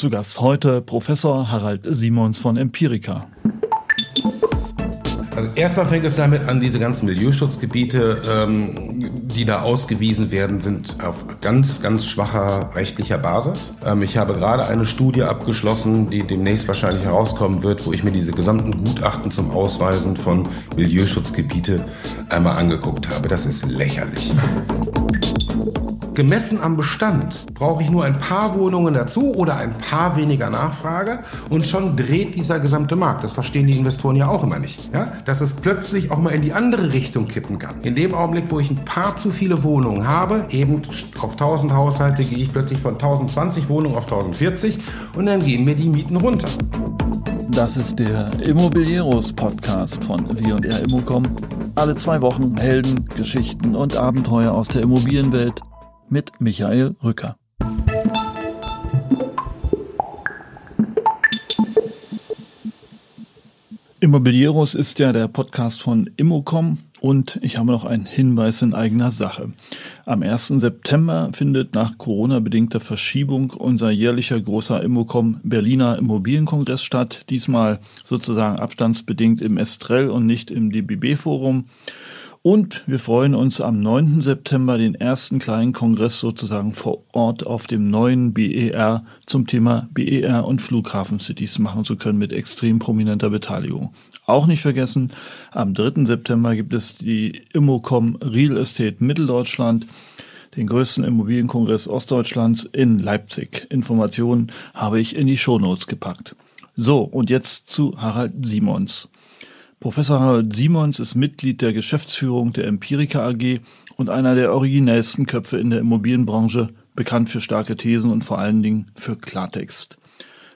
Zu Gast heute Professor Harald Simons von Empirica. Also erstmal fängt es damit an, diese ganzen Milieuschutzgebiete, ähm, die da ausgewiesen werden, sind auf ganz, ganz schwacher rechtlicher Basis. Ähm, ich habe gerade eine Studie abgeschlossen, die demnächst wahrscheinlich herauskommen wird, wo ich mir diese gesamten Gutachten zum Ausweisen von Milieuschutzgebiete einmal angeguckt habe. Das ist lächerlich. Gemessen am Bestand brauche ich nur ein paar Wohnungen dazu oder ein paar weniger Nachfrage und schon dreht dieser gesamte Markt. Das verstehen die Investoren ja auch immer nicht. Ja? Dass es plötzlich auch mal in die andere Richtung kippen kann. In dem Augenblick, wo ich ein paar zu viele Wohnungen habe, eben auf 1000 Haushalte gehe ich plötzlich von 1020 Wohnungen auf 1040 und dann gehen mir die Mieten runter. Das ist der Immobilieros Podcast von W&R Immocom. Alle zwei Wochen Helden, Geschichten und Abenteuer aus der Immobilienwelt mit Michael Rücker. Immobilieros ist ja der Podcast von Immocom und ich habe noch einen Hinweis in eigener Sache. Am 1. September findet nach Corona-bedingter Verschiebung unser jährlicher großer Immocom Berliner Immobilienkongress statt. Diesmal sozusagen abstandsbedingt im Estrell und nicht im DBB-Forum. Und wir freuen uns am 9. September den ersten kleinen Kongress sozusagen vor Ort auf dem neuen BER zum Thema BER und Flughafencities machen zu können mit extrem prominenter Beteiligung. Auch nicht vergessen, am 3. September gibt es die Immocom Real Estate Mitteldeutschland den größten Immobilienkongress Ostdeutschlands in Leipzig. Informationen habe ich in die Shownotes gepackt. So, und jetzt zu Harald Simons. Professor Harald Simons ist Mitglied der Geschäftsführung der Empirica AG und einer der originellsten Köpfe in der Immobilienbranche, bekannt für starke Thesen und vor allen Dingen für Klartext.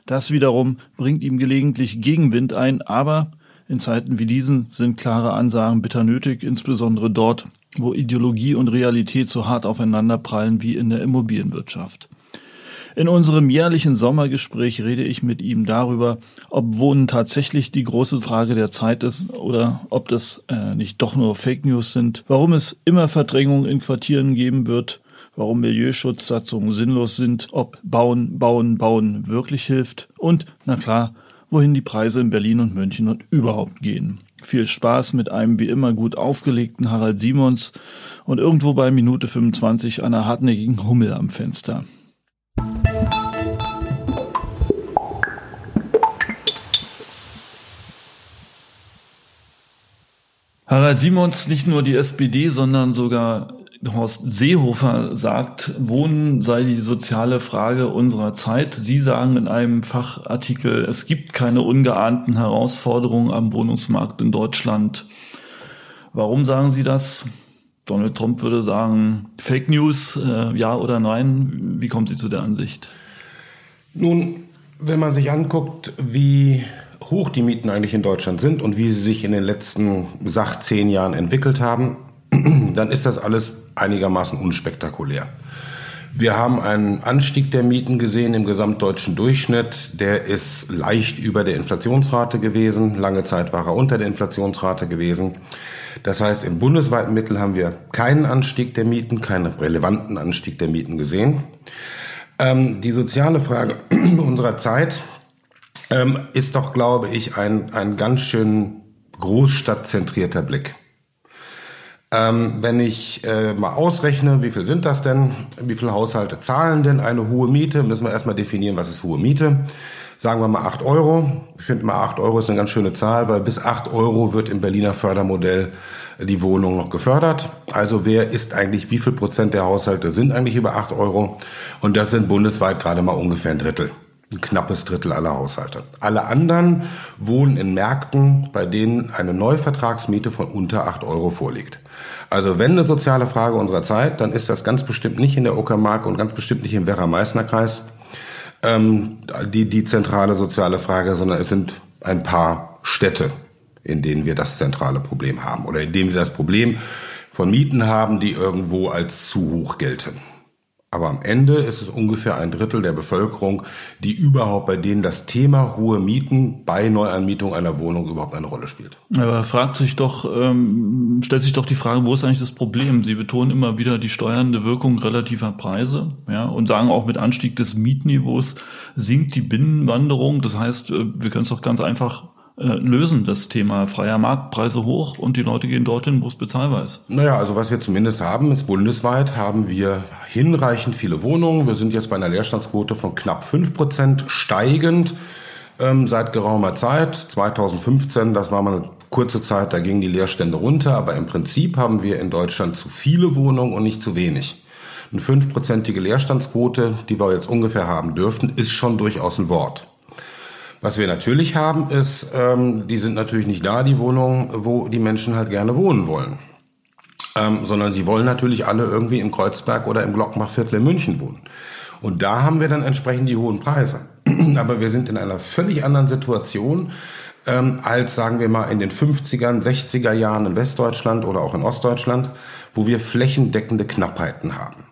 Das wiederum bringt ihm gelegentlich Gegenwind ein, aber in Zeiten wie diesen sind klare Ansagen bitter nötig, insbesondere dort, wo Ideologie und Realität so hart aufeinanderprallen wie in der Immobilienwirtschaft. In unserem jährlichen Sommergespräch rede ich mit ihm darüber, ob Wohnen tatsächlich die große Frage der Zeit ist oder ob das äh, nicht doch nur Fake News sind, warum es immer Verdrängung in Quartieren geben wird, warum Milieuschutzsatzungen sinnlos sind, ob Bauen, Bauen, Bauen wirklich hilft und, na klar, wohin die Preise in Berlin und München und überhaupt gehen. Viel Spaß mit einem wie immer gut aufgelegten Harald Simons und irgendwo bei Minute 25 einer hartnäckigen Hummel am Fenster. Harald Simons, nicht nur die SPD, sondern sogar Horst Seehofer sagt, Wohnen sei die soziale Frage unserer Zeit. Sie sagen in einem Fachartikel, es gibt keine ungeahnten Herausforderungen am Wohnungsmarkt in Deutschland. Warum sagen Sie das? Donald Trump würde sagen, Fake News, äh, ja oder nein. Wie kommen Sie zu der Ansicht? Nun, wenn man sich anguckt, wie hoch die Mieten eigentlich in Deutschland sind und wie sie sich in den letzten, sag, zehn Jahren entwickelt haben, dann ist das alles einigermaßen unspektakulär. Wir haben einen Anstieg der Mieten gesehen im gesamtdeutschen Durchschnitt. Der ist leicht über der Inflationsrate gewesen. Lange Zeit war er unter der Inflationsrate gewesen. Das heißt, im bundesweiten Mittel haben wir keinen Anstieg der Mieten, keinen relevanten Anstieg der Mieten gesehen. Ähm, die soziale Frage unserer Zeit ähm, ist doch, glaube ich, ein, ein ganz schön großstadtzentrierter Blick. Ähm, wenn ich äh, mal ausrechne, wie viel sind das denn? Wie viele Haushalte zahlen denn eine hohe Miete? Müssen wir erstmal definieren, was ist hohe Miete. Sagen wir mal acht Euro. Ich finde mal acht Euro ist eine ganz schöne Zahl, weil bis acht Euro wird im Berliner Fördermodell die Wohnung noch gefördert. Also wer ist eigentlich, wie viel Prozent der Haushalte sind eigentlich über acht Euro? Und das sind bundesweit gerade mal ungefähr ein Drittel ein knappes Drittel aller Haushalte. Alle anderen wohnen in Märkten, bei denen eine Neuvertragsmiete von unter 8 Euro vorliegt. Also wenn eine soziale Frage unserer Zeit, dann ist das ganz bestimmt nicht in der Uckermark und ganz bestimmt nicht im Werra-Meißner-Kreis ähm, die, die zentrale soziale Frage, sondern es sind ein paar Städte, in denen wir das zentrale Problem haben oder in denen wir das Problem von Mieten haben, die irgendwo als zu hoch gelten. Aber am Ende ist es ungefähr ein Drittel der Bevölkerung, die überhaupt bei denen das Thema hohe Mieten bei Neuanmietung einer Wohnung überhaupt eine Rolle spielt. Aber fragt sich doch, ähm, stellt sich doch die Frage, wo ist eigentlich das Problem? Sie betonen immer wieder die steuernde Wirkung relativer Preise, ja, und sagen auch mit Anstieg des Mietniveaus sinkt die Binnenwanderung. Das heißt, äh, wir können es doch ganz einfach lösen, das Thema freier Marktpreise hoch und die Leute gehen dorthin, wo es bezahlbar ist. Naja, also was wir zumindest haben, ist bundesweit haben wir hinreichend viele Wohnungen. Wir sind jetzt bei einer Leerstandsquote von knapp fünf Prozent steigend ähm, seit geraumer Zeit. 2015, das war mal eine kurze Zeit, da gingen die Leerstände runter, aber im Prinzip haben wir in Deutschland zu viele Wohnungen und nicht zu wenig. Eine fünfprozentige Leerstandsquote, die wir jetzt ungefähr haben dürften, ist schon durchaus ein Wort. Was wir natürlich haben, ist, ähm, die sind natürlich nicht da, die Wohnungen, wo die Menschen halt gerne wohnen wollen. Ähm, sondern sie wollen natürlich alle irgendwie im Kreuzberg oder im Glockenbachviertel in München wohnen. Und da haben wir dann entsprechend die hohen Preise. Aber wir sind in einer völlig anderen Situation ähm, als, sagen wir mal, in den 50er, 60er Jahren in Westdeutschland oder auch in Ostdeutschland, wo wir flächendeckende Knappheiten haben.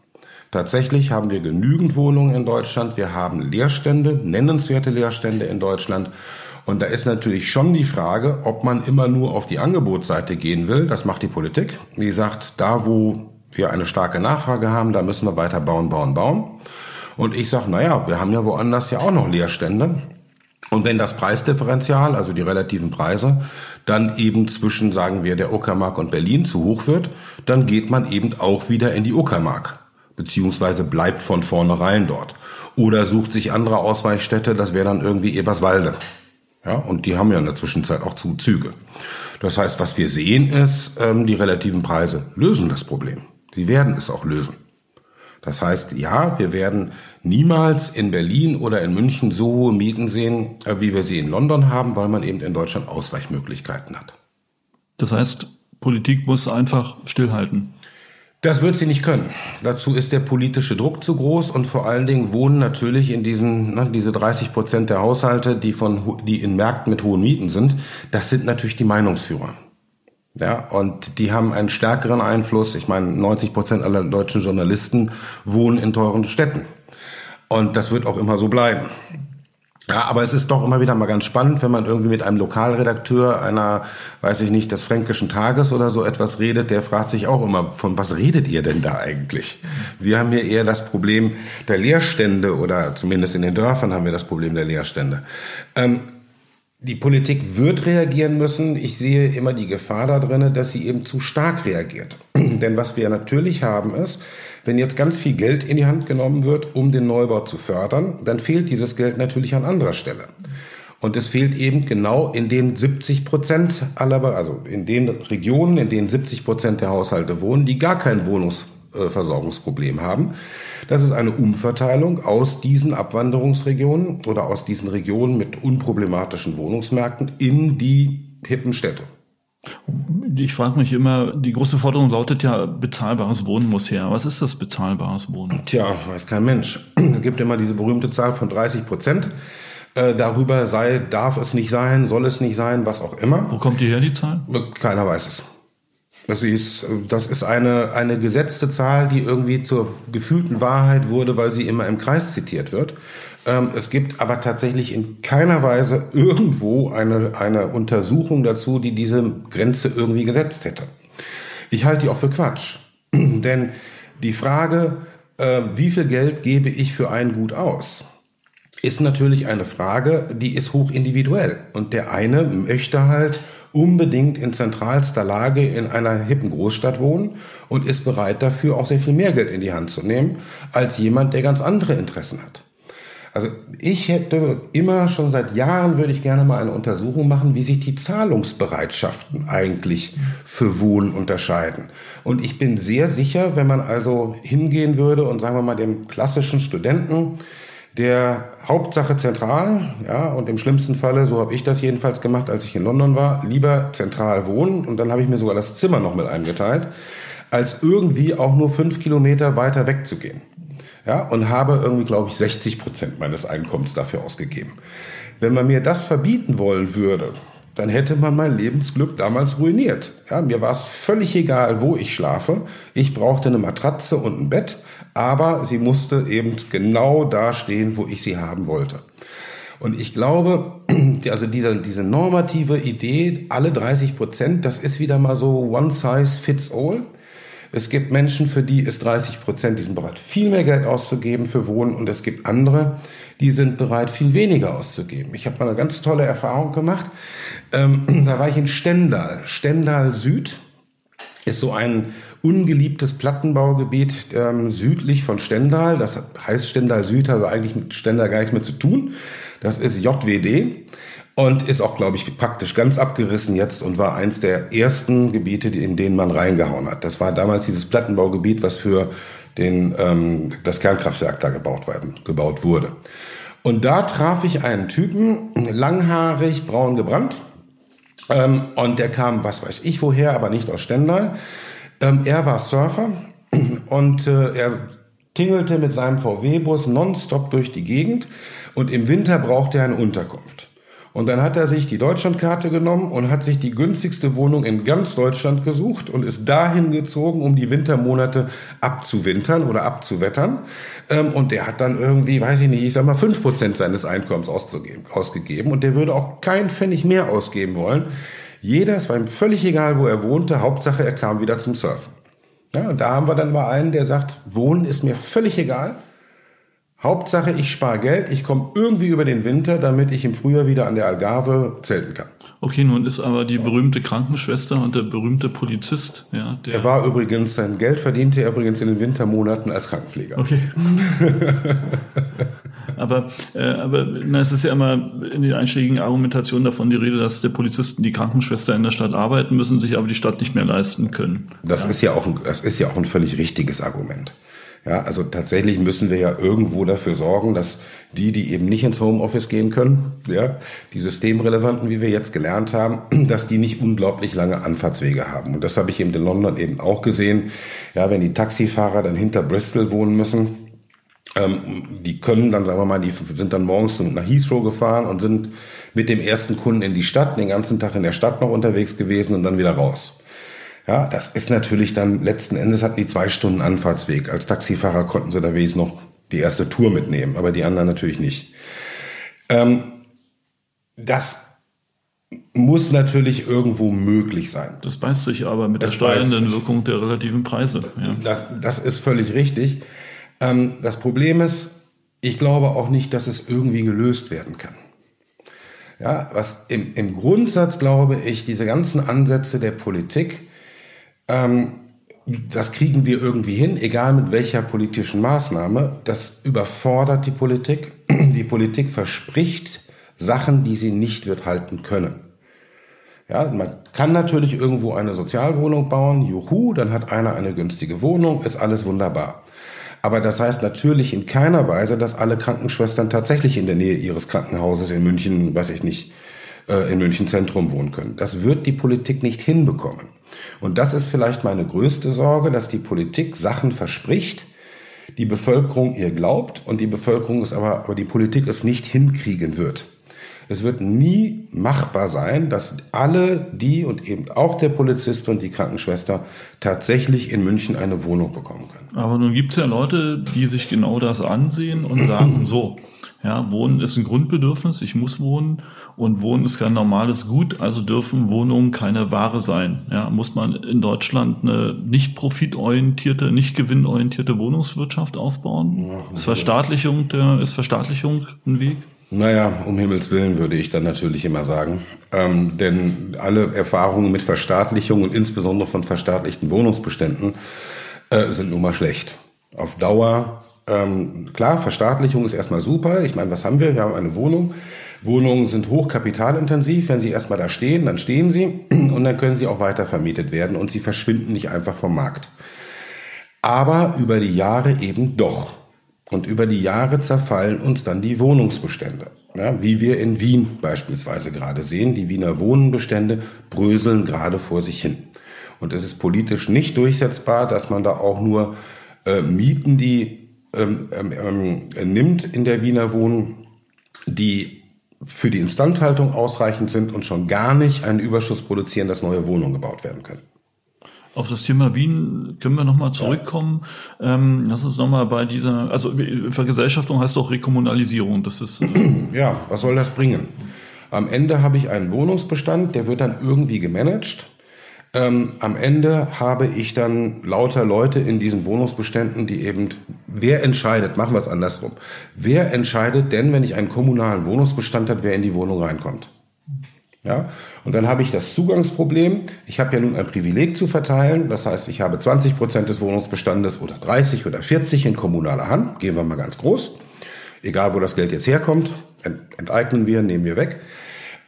Tatsächlich haben wir genügend Wohnungen in Deutschland. Wir haben Leerstände, nennenswerte Leerstände in Deutschland. Und da ist natürlich schon die Frage, ob man immer nur auf die Angebotsseite gehen will. Das macht die Politik. Die sagt, da wo wir eine starke Nachfrage haben, da müssen wir weiter bauen, bauen, bauen. Und ich sage, naja, wir haben ja woanders ja auch noch Leerstände. Und wenn das Preisdifferenzial, also die relativen Preise, dann eben zwischen, sagen wir, der Uckermark und Berlin zu hoch wird, dann geht man eben auch wieder in die Uckermark beziehungsweise bleibt von vornherein dort. Oder sucht sich andere Ausweichstätte, das wäre dann irgendwie Eberswalde. Ja, und die haben ja in der Zwischenzeit auch Züge. Das heißt, was wir sehen ist, ähm, die relativen Preise lösen das Problem. Sie werden es auch lösen. Das heißt, ja, wir werden niemals in Berlin oder in München so hohe Mieten sehen, äh, wie wir sie in London haben, weil man eben in Deutschland Ausweichmöglichkeiten hat. Das heißt, Politik muss einfach stillhalten. Das wird sie nicht können. Dazu ist der politische Druck zu groß und vor allen Dingen wohnen natürlich in diesen, ne, diese 30 Prozent der Haushalte, die von, die in Märkten mit hohen Mieten sind, das sind natürlich die Meinungsführer. Ja, und die haben einen stärkeren Einfluss. Ich meine, 90 Prozent aller deutschen Journalisten wohnen in teuren Städten. Und das wird auch immer so bleiben. Ja, aber es ist doch immer wieder mal ganz spannend, wenn man irgendwie mit einem Lokalredakteur einer, weiß ich nicht, des Fränkischen Tages oder so etwas redet, der fragt sich auch immer, von was redet ihr denn da eigentlich? Wir haben hier eher das Problem der Leerstände oder zumindest in den Dörfern haben wir das Problem der Leerstände. Ähm, die Politik wird reagieren müssen. Ich sehe immer die Gefahr da drin, dass sie eben zu stark reagiert. Denn was wir natürlich haben ist, wenn jetzt ganz viel Geld in die Hand genommen wird, um den Neubau zu fördern, dann fehlt dieses Geld natürlich an anderer Stelle. Und es fehlt eben genau in den 70 Prozent aller, also in den Regionen, in denen 70 Prozent der Haushalte wohnen, die gar kein Wohnungsversorgungsproblem haben. Das ist eine Umverteilung aus diesen Abwanderungsregionen oder aus diesen Regionen mit unproblematischen Wohnungsmärkten in die hippen Städte. Ich frage mich immer, die große Forderung lautet ja, bezahlbares Wohnen muss her. Was ist das bezahlbares Wohnen? Tja, weiß kein Mensch. Es gibt immer diese berühmte Zahl von 30 Prozent. Äh, darüber sei, darf es nicht sein, soll es nicht sein, was auch immer. Wo kommt die her, die Zahl? Keiner weiß es. Das ist, das ist eine, eine gesetzte Zahl, die irgendwie zur gefühlten Wahrheit wurde, weil sie immer im Kreis zitiert wird. Ähm, es gibt aber tatsächlich in keiner Weise irgendwo eine, eine Untersuchung dazu, die diese Grenze irgendwie gesetzt hätte. Ich halte die auch für Quatsch. Denn die Frage, äh, wie viel Geld gebe ich für ein Gut aus, ist natürlich eine Frage, die ist hoch individuell. Und der eine möchte halt unbedingt in zentralster Lage in einer hippen Großstadt wohnen und ist bereit dafür auch sehr viel mehr Geld in die Hand zu nehmen als jemand, der ganz andere Interessen hat. Also ich hätte immer schon seit Jahren würde ich gerne mal eine Untersuchung machen, wie sich die Zahlungsbereitschaften eigentlich für Wohnen unterscheiden. Und ich bin sehr sicher, wenn man also hingehen würde und sagen wir mal dem klassischen Studenten der Hauptsache zentral, ja, und im schlimmsten Falle, so habe ich das jedenfalls gemacht, als ich in London war, lieber zentral wohnen und dann habe ich mir sogar das Zimmer noch mit eingeteilt, als irgendwie auch nur fünf Kilometer weiter wegzugehen. Ja, und habe irgendwie, glaube ich, 60 Prozent meines Einkommens dafür ausgegeben. Wenn man mir das verbieten wollen würde, dann hätte man mein Lebensglück damals ruiniert. Ja, mir war es völlig egal, wo ich schlafe. Ich brauchte eine Matratze und ein Bett, aber sie musste eben genau da stehen, wo ich sie haben wollte. Und ich glaube, also diese, diese normative Idee, alle 30 Prozent, das ist wieder mal so one size fits all. Es gibt Menschen, für die ist 30 Prozent, die sind bereit, viel mehr Geld auszugeben für Wohnen. Und es gibt andere, die sind bereit, viel weniger auszugeben. Ich habe mal eine ganz tolle Erfahrung gemacht. Ähm, da war ich in Stendal. Stendal Süd ist so ein ungeliebtes Plattenbaugebiet ähm, südlich von Stendal. Das heißt Stendal Süd, hat also eigentlich mit Stendal gar nichts mehr zu tun. Das ist JWD und ist auch, glaube ich, praktisch ganz abgerissen jetzt und war eins der ersten Gebiete, in denen man reingehauen hat. Das war damals dieses Plattenbaugebiet, was für den, ähm, das Kernkraftwerk da gebaut, werden, gebaut wurde. Und da traf ich einen Typen, langhaarig, braun gebrannt. Ähm, und der kam, was weiß ich woher, aber nicht aus Stendal. Ähm, er war Surfer und äh, er tingelte mit seinem VW-Bus nonstop durch die Gegend und im Winter brauchte er eine Unterkunft. Und dann hat er sich die Deutschlandkarte genommen und hat sich die günstigste Wohnung in ganz Deutschland gesucht und ist dahin gezogen, um die Wintermonate abzuwintern oder abzuwettern. Ähm, und der hat dann irgendwie, weiß ich nicht, ich sag mal, fünf Prozent seines Einkommens ausgegeben. Und der würde auch keinen Pfennig mehr ausgeben wollen. Jeder, es war ihm völlig egal, wo er wohnte, Hauptsache er kam wieder zum Surfen. Ja, und da haben wir dann mal einen, der sagt, Wohnen ist mir völlig egal. Hauptsache, ich spare Geld, ich komme irgendwie über den Winter, damit ich im Frühjahr wieder an der Algarve zelten kann. Okay, nun ist aber die berühmte Krankenschwester und der berühmte Polizist, ja. Der er war übrigens, sein Geld verdiente er übrigens in den Wintermonaten als Krankenpfleger. Okay. aber, äh, aber na, es ist ja immer in den einschlägigen Argumentationen davon die Rede, dass die Polizisten die Krankenschwester in der Stadt arbeiten müssen, sich aber die Stadt nicht mehr leisten können. Das ja. ist ja auch ein, das ist ja auch ein völlig richtiges Argument. Ja, also tatsächlich müssen wir ja irgendwo dafür sorgen, dass die, die eben nicht ins Homeoffice gehen können, ja, die systemrelevanten, wie wir jetzt gelernt haben, dass die nicht unglaublich lange Anfahrtswege haben. Und das habe ich eben in London eben auch gesehen. Ja, wenn die Taxifahrer dann hinter Bristol wohnen müssen, ähm, die können dann, sagen wir mal, die sind dann morgens nach Heathrow gefahren und sind mit dem ersten Kunden in die Stadt, den ganzen Tag in der Stadt noch unterwegs gewesen und dann wieder raus. Ja, das ist natürlich dann letzten Endes hatten die zwei Stunden Anfahrtsweg. Als Taxifahrer konnten sie da wenigstens noch die erste Tour mitnehmen, aber die anderen natürlich nicht. Ähm, das muss natürlich irgendwo möglich sein. Das beißt sich aber mit das der steuernden Wirkung der relativen Preise. Ja. Das, das ist völlig richtig. Ähm, das Problem ist, ich glaube auch nicht, dass es irgendwie gelöst werden kann. Ja, was im, im Grundsatz glaube ich, diese ganzen Ansätze der Politik, ähm, das kriegen wir irgendwie hin, egal mit welcher politischen Maßnahme. Das überfordert die Politik. Die Politik verspricht Sachen, die sie nicht wird halten können. Ja, man kann natürlich irgendwo eine Sozialwohnung bauen, juhu, dann hat einer eine günstige Wohnung, ist alles wunderbar. Aber das heißt natürlich in keiner Weise, dass alle Krankenschwestern tatsächlich in der Nähe ihres Krankenhauses in München, weiß ich nicht, äh, in München Zentrum wohnen können. Das wird die Politik nicht hinbekommen. Und das ist vielleicht meine größte Sorge, dass die Politik Sachen verspricht, die Bevölkerung ihr glaubt und die Bevölkerung es aber, aber die Politik es nicht hinkriegen wird. Es wird nie machbar sein, dass alle die und eben auch der Polizist und die Krankenschwester tatsächlich in München eine Wohnung bekommen können. Aber nun gibt es ja Leute, die sich genau das ansehen und sagen, so, ja, Wohnen ist ein Grundbedürfnis, ich muss wohnen und Wohnen ist kein normales Gut, also dürfen Wohnungen keine Ware sein. Ja, muss man in Deutschland eine nicht profitorientierte, nicht gewinnorientierte Wohnungswirtschaft aufbauen? Ja, ist Verstaatlichung der, ist Verstaatlichung ein Weg? Naja, um Himmels Willen würde ich dann natürlich immer sagen. Ähm, denn alle Erfahrungen mit Verstaatlichung und insbesondere von verstaatlichten Wohnungsbeständen äh, sind nun mal schlecht. Auf Dauer ähm, klar, Verstaatlichung ist erstmal super. Ich meine, was haben wir? Wir haben eine Wohnung. Wohnungen sind hochkapitalintensiv. Wenn sie erstmal da stehen, dann stehen sie und dann können sie auch weiter vermietet werden und sie verschwinden nicht einfach vom Markt. Aber über die Jahre eben doch. Und über die Jahre zerfallen uns dann die Wohnungsbestände. Ja, wie wir in Wien beispielsweise gerade sehen. Die Wiener Wohnenbestände bröseln gerade vor sich hin. Und es ist politisch nicht durchsetzbar, dass man da auch nur äh, Mieten, die ähm, ähm, ähm, nimmt in der Wiener Wohnen, die für die Instandhaltung ausreichend sind und schon gar nicht einen Überschuss produzieren, dass neue Wohnungen gebaut werden können. Auf das Thema Wien können wir nochmal zurückkommen. Ja. Ähm, lass uns nochmal bei dieser, also Vergesellschaftung heißt auch Rekommunalisierung. Das ist. Äh ja, was soll das bringen? Am Ende habe ich einen Wohnungsbestand, der wird dann irgendwie gemanagt. Ähm, am Ende habe ich dann lauter Leute in diesen Wohnungsbeständen, die eben, wer entscheidet, machen wir es andersrum, wer entscheidet denn, wenn ich einen kommunalen Wohnungsbestand habe, wer in die Wohnung reinkommt? Ja? Und dann habe ich das Zugangsproblem. Ich habe ja nun ein Privileg zu verteilen. Das heißt, ich habe 20 Prozent des Wohnungsbestandes oder 30 oder 40 in kommunaler Hand. Gehen wir mal ganz groß. Egal, wo das Geld jetzt herkommt, enteignen wir, nehmen wir weg.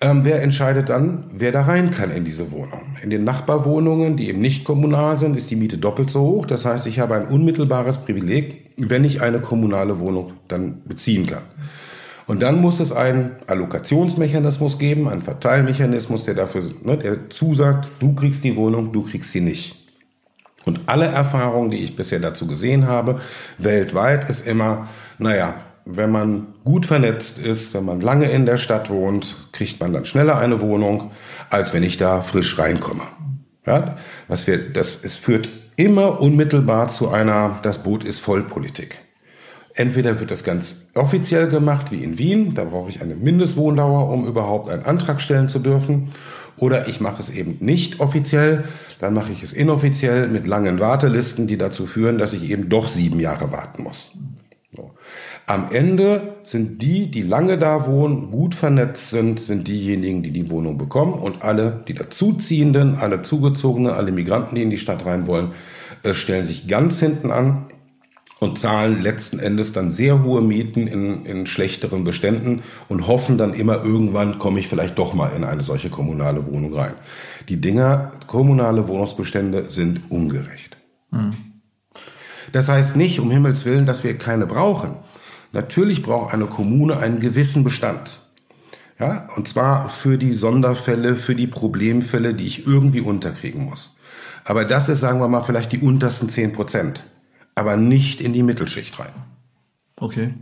Ähm, wer entscheidet dann, wer da rein kann in diese Wohnung? In den Nachbarwohnungen, die eben nicht kommunal sind, ist die Miete doppelt so hoch. Das heißt, ich habe ein unmittelbares Privileg, wenn ich eine kommunale Wohnung dann beziehen kann. Und dann muss es einen Allokationsmechanismus geben, einen Verteilmechanismus, der dafür, ne, der zusagt, du kriegst die Wohnung, du kriegst sie nicht. Und alle Erfahrungen, die ich bisher dazu gesehen habe, weltweit ist immer, naja, wenn man gut vernetzt ist, wenn man lange in der Stadt wohnt, kriegt man dann schneller eine Wohnung, als wenn ich da frisch reinkomme. Ja, was wir, das, es führt immer unmittelbar zu einer, das Boot ist Vollpolitik. Entweder wird das ganz offiziell gemacht, wie in Wien, da brauche ich eine Mindestwohndauer, um überhaupt einen Antrag stellen zu dürfen. Oder ich mache es eben nicht offiziell, dann mache ich es inoffiziell mit langen Wartelisten, die dazu führen, dass ich eben doch sieben Jahre warten muss. Am Ende sind die, die lange da wohnen, gut vernetzt sind, sind diejenigen, die die Wohnung bekommen und alle, die dazuziehenden, alle Zugezogenen, alle Migranten, die in die Stadt rein wollen, äh, stellen sich ganz hinten an und zahlen letzten Endes dann sehr hohe Mieten in, in schlechteren Beständen und hoffen dann immer irgendwann komme ich vielleicht doch mal in eine solche kommunale Wohnung rein. Die Dinger, kommunale Wohnungsbestände sind ungerecht. Mhm. Das heißt nicht, um Himmels Willen, dass wir keine brauchen. Natürlich braucht eine Kommune einen gewissen Bestand. Ja, und zwar für die Sonderfälle, für die Problemfälle, die ich irgendwie unterkriegen muss. Aber das ist, sagen wir mal, vielleicht die untersten zehn Prozent aber nicht in die Mittelschicht rein. Okay.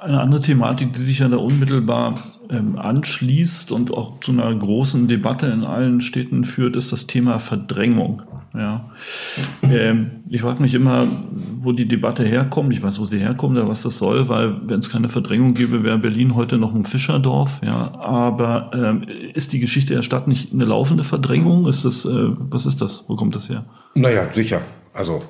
Eine andere Thematik, die sich ja da unmittelbar ähm, anschließt und auch zu einer großen Debatte in allen Städten führt, ist das Thema Verdrängung. Ja. Ähm, ich frage mich immer, wo die Debatte herkommt. Ich weiß, wo sie herkommt, oder was das soll, weil wenn es keine Verdrängung gäbe, wäre Berlin heute noch ein Fischerdorf. Ja. Aber ähm, ist die Geschichte der Stadt nicht eine laufende Verdrängung? Ist das, äh, was ist das? Wo kommt das her? Naja, sicher. Also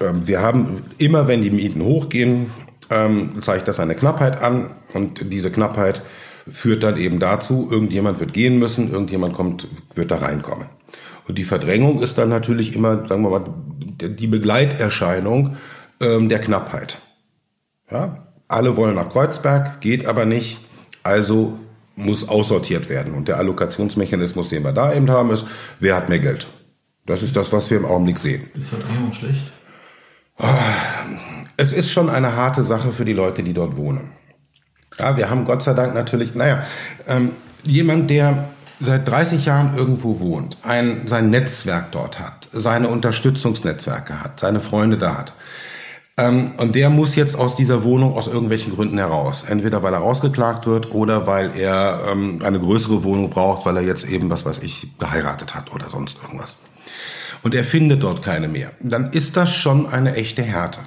ähm, wir haben immer, wenn die Mieten hochgehen, ähm, zeigt das eine Knappheit an und diese Knappheit führt dann eben dazu, irgendjemand wird gehen müssen, irgendjemand kommt, wird da reinkommen. Und die Verdrängung ist dann natürlich immer, sagen wir mal, die Begleiterscheinung ähm, der Knappheit. Ja? Alle wollen nach Kreuzberg, geht aber nicht, also muss aussortiert werden. Und der Allokationsmechanismus, den wir da eben haben, ist, wer hat mehr Geld? Das ist das, was wir im Augenblick sehen. Ist Verdrängung schlecht? Es ist schon eine harte Sache für die Leute, die dort wohnen. Ja, wir haben Gott sei Dank natürlich, naja, ähm, jemand, der seit 30 Jahren irgendwo wohnt, ein, sein Netzwerk dort hat, seine Unterstützungsnetzwerke hat, seine Freunde da hat. Ähm, und der muss jetzt aus dieser Wohnung aus irgendwelchen Gründen heraus. Entweder weil er rausgeklagt wird oder weil er ähm, eine größere Wohnung braucht, weil er jetzt eben, was weiß ich, geheiratet hat oder sonst irgendwas und er findet dort keine mehr, dann ist das schon eine echte Härte.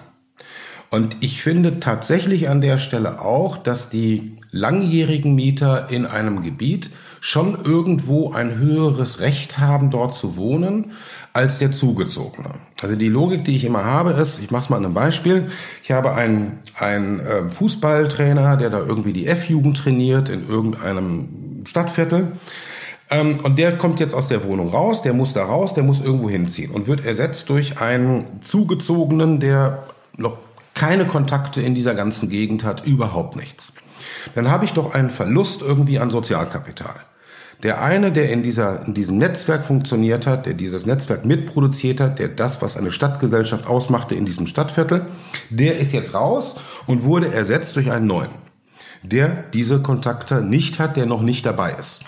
Und ich finde tatsächlich an der Stelle auch, dass die langjährigen Mieter in einem Gebiet schon irgendwo ein höheres Recht haben, dort zu wohnen, als der Zugezogene. Also die Logik, die ich immer habe, ist, ich mache es mal an einem Beispiel. Ich habe einen, einen ähm, Fußballtrainer, der da irgendwie die F-Jugend trainiert in irgendeinem Stadtviertel. Ähm, und der kommt jetzt aus der Wohnung raus, der muss da raus, der muss irgendwo hinziehen und wird ersetzt durch einen Zugezogenen, der noch keine Kontakte in dieser ganzen Gegend hat, überhaupt nichts. Dann habe ich doch einen Verlust irgendwie an Sozialkapital. Der eine, der in, dieser, in diesem Netzwerk funktioniert hat, der dieses Netzwerk mitproduziert hat, der das, was eine Stadtgesellschaft ausmachte in diesem Stadtviertel, der ist jetzt raus und wurde ersetzt durch einen neuen der diese Kontakte nicht hat, der noch nicht dabei ist.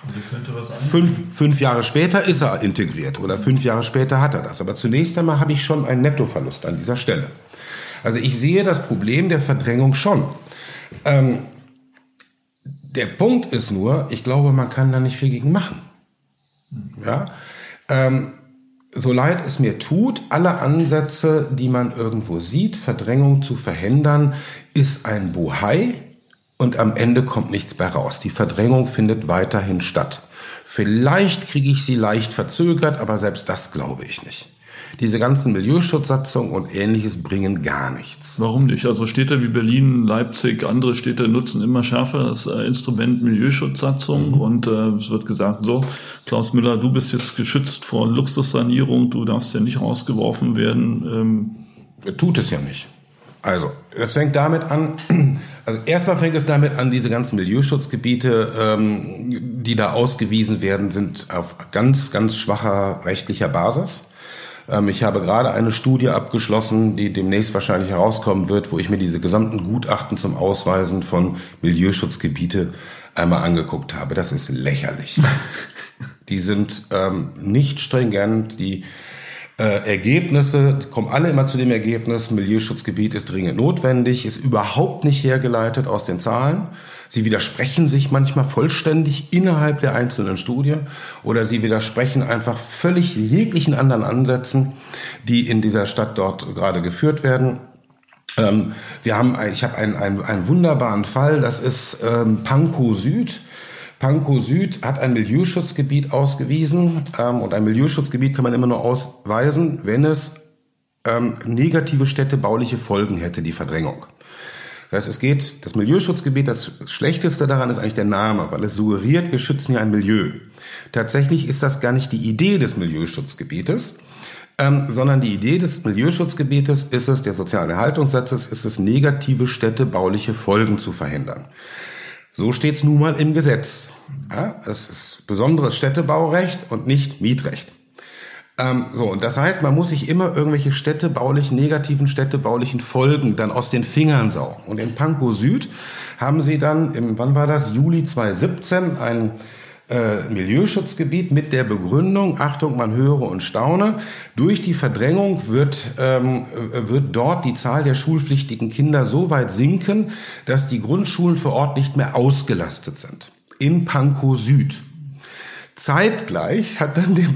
Fünf, fünf Jahre später ist er integriert oder fünf Jahre später hat er das. Aber zunächst einmal habe ich schon einen Nettoverlust an dieser Stelle. Also ich sehe das Problem der Verdrängung schon. Ähm, Der Punkt ist nur, ich glaube, man kann da nicht viel gegen machen. Ja, ähm, so leid es mir tut, alle Ansätze, die man irgendwo sieht, Verdrängung zu verhindern, ist ein Bohai und am Ende kommt nichts mehr raus. Die Verdrängung findet weiterhin statt. Vielleicht kriege ich sie leicht verzögert, aber selbst das glaube ich nicht. Diese ganzen Milieuschutzsatzungen und ähnliches bringen gar nichts. Warum nicht? Also Städte wie Berlin, Leipzig, andere Städte nutzen immer schärfer das äh, Instrument Milieuschutzsatzung mhm. und äh, es wird gesagt, so, Klaus Müller, du bist jetzt geschützt vor Luxussanierung, du darfst ja nicht rausgeworfen werden. Ähm. Tut es ja nicht. Also, es fängt damit an, also erstmal fängt es damit an, diese ganzen Milieuschutzgebiete, ähm, die da ausgewiesen werden, sind auf ganz, ganz schwacher rechtlicher Basis. Ähm, ich habe gerade eine Studie abgeschlossen, die demnächst wahrscheinlich herauskommen wird, wo ich mir diese gesamten Gutachten zum Ausweisen von Milieuschutzgebiete einmal angeguckt habe. Das ist lächerlich. die sind ähm, nicht stringent, die äh, Ergebnisse kommen alle immer zu dem Ergebnis, Milieuschutzgebiet ist dringend notwendig, ist überhaupt nicht hergeleitet aus den Zahlen. Sie widersprechen sich manchmal vollständig innerhalb der einzelnen Studie oder sie widersprechen einfach völlig jeglichen anderen Ansätzen, die in dieser Stadt dort gerade geführt werden. Ähm, wir haben, ich habe einen, einen, einen wunderbaren Fall, das ist ähm, Pankow Süd. Pankow Süd hat ein Milieuschutzgebiet ausgewiesen ähm, und ein Milieuschutzgebiet kann man immer nur ausweisen, wenn es ähm, negative städtebauliche Folgen hätte, die Verdrängung. Das heißt, es geht, das Milieuschutzgebiet, das Schlechteste daran ist eigentlich der Name, weil es suggeriert, wir schützen hier ein Milieu. Tatsächlich ist das gar nicht die Idee des Milieuschutzgebietes, ähm, sondern die Idee des Milieuschutzgebietes ist es, der sozialen Erhaltungssatzes ist es, negative städtebauliche Folgen zu verhindern. So steht es nun mal im Gesetz. Ja, es ist besonderes Städtebaurecht und nicht Mietrecht. Ähm, so, und das heißt, man muss sich immer irgendwelche städtebaulichen, negativen städtebaulichen Folgen dann aus den Fingern saugen. Und in Pankow Süd haben sie dann im, wann war das, Juli 2017, ein äh, Milieuschutzgebiet mit der Begründung, Achtung, man höre und staune, durch die Verdrängung wird, ähm, wird dort die Zahl der schulpflichtigen Kinder so weit sinken, dass die Grundschulen vor Ort nicht mehr ausgelastet sind. In Pankow Süd. Zeitgleich hat dann die,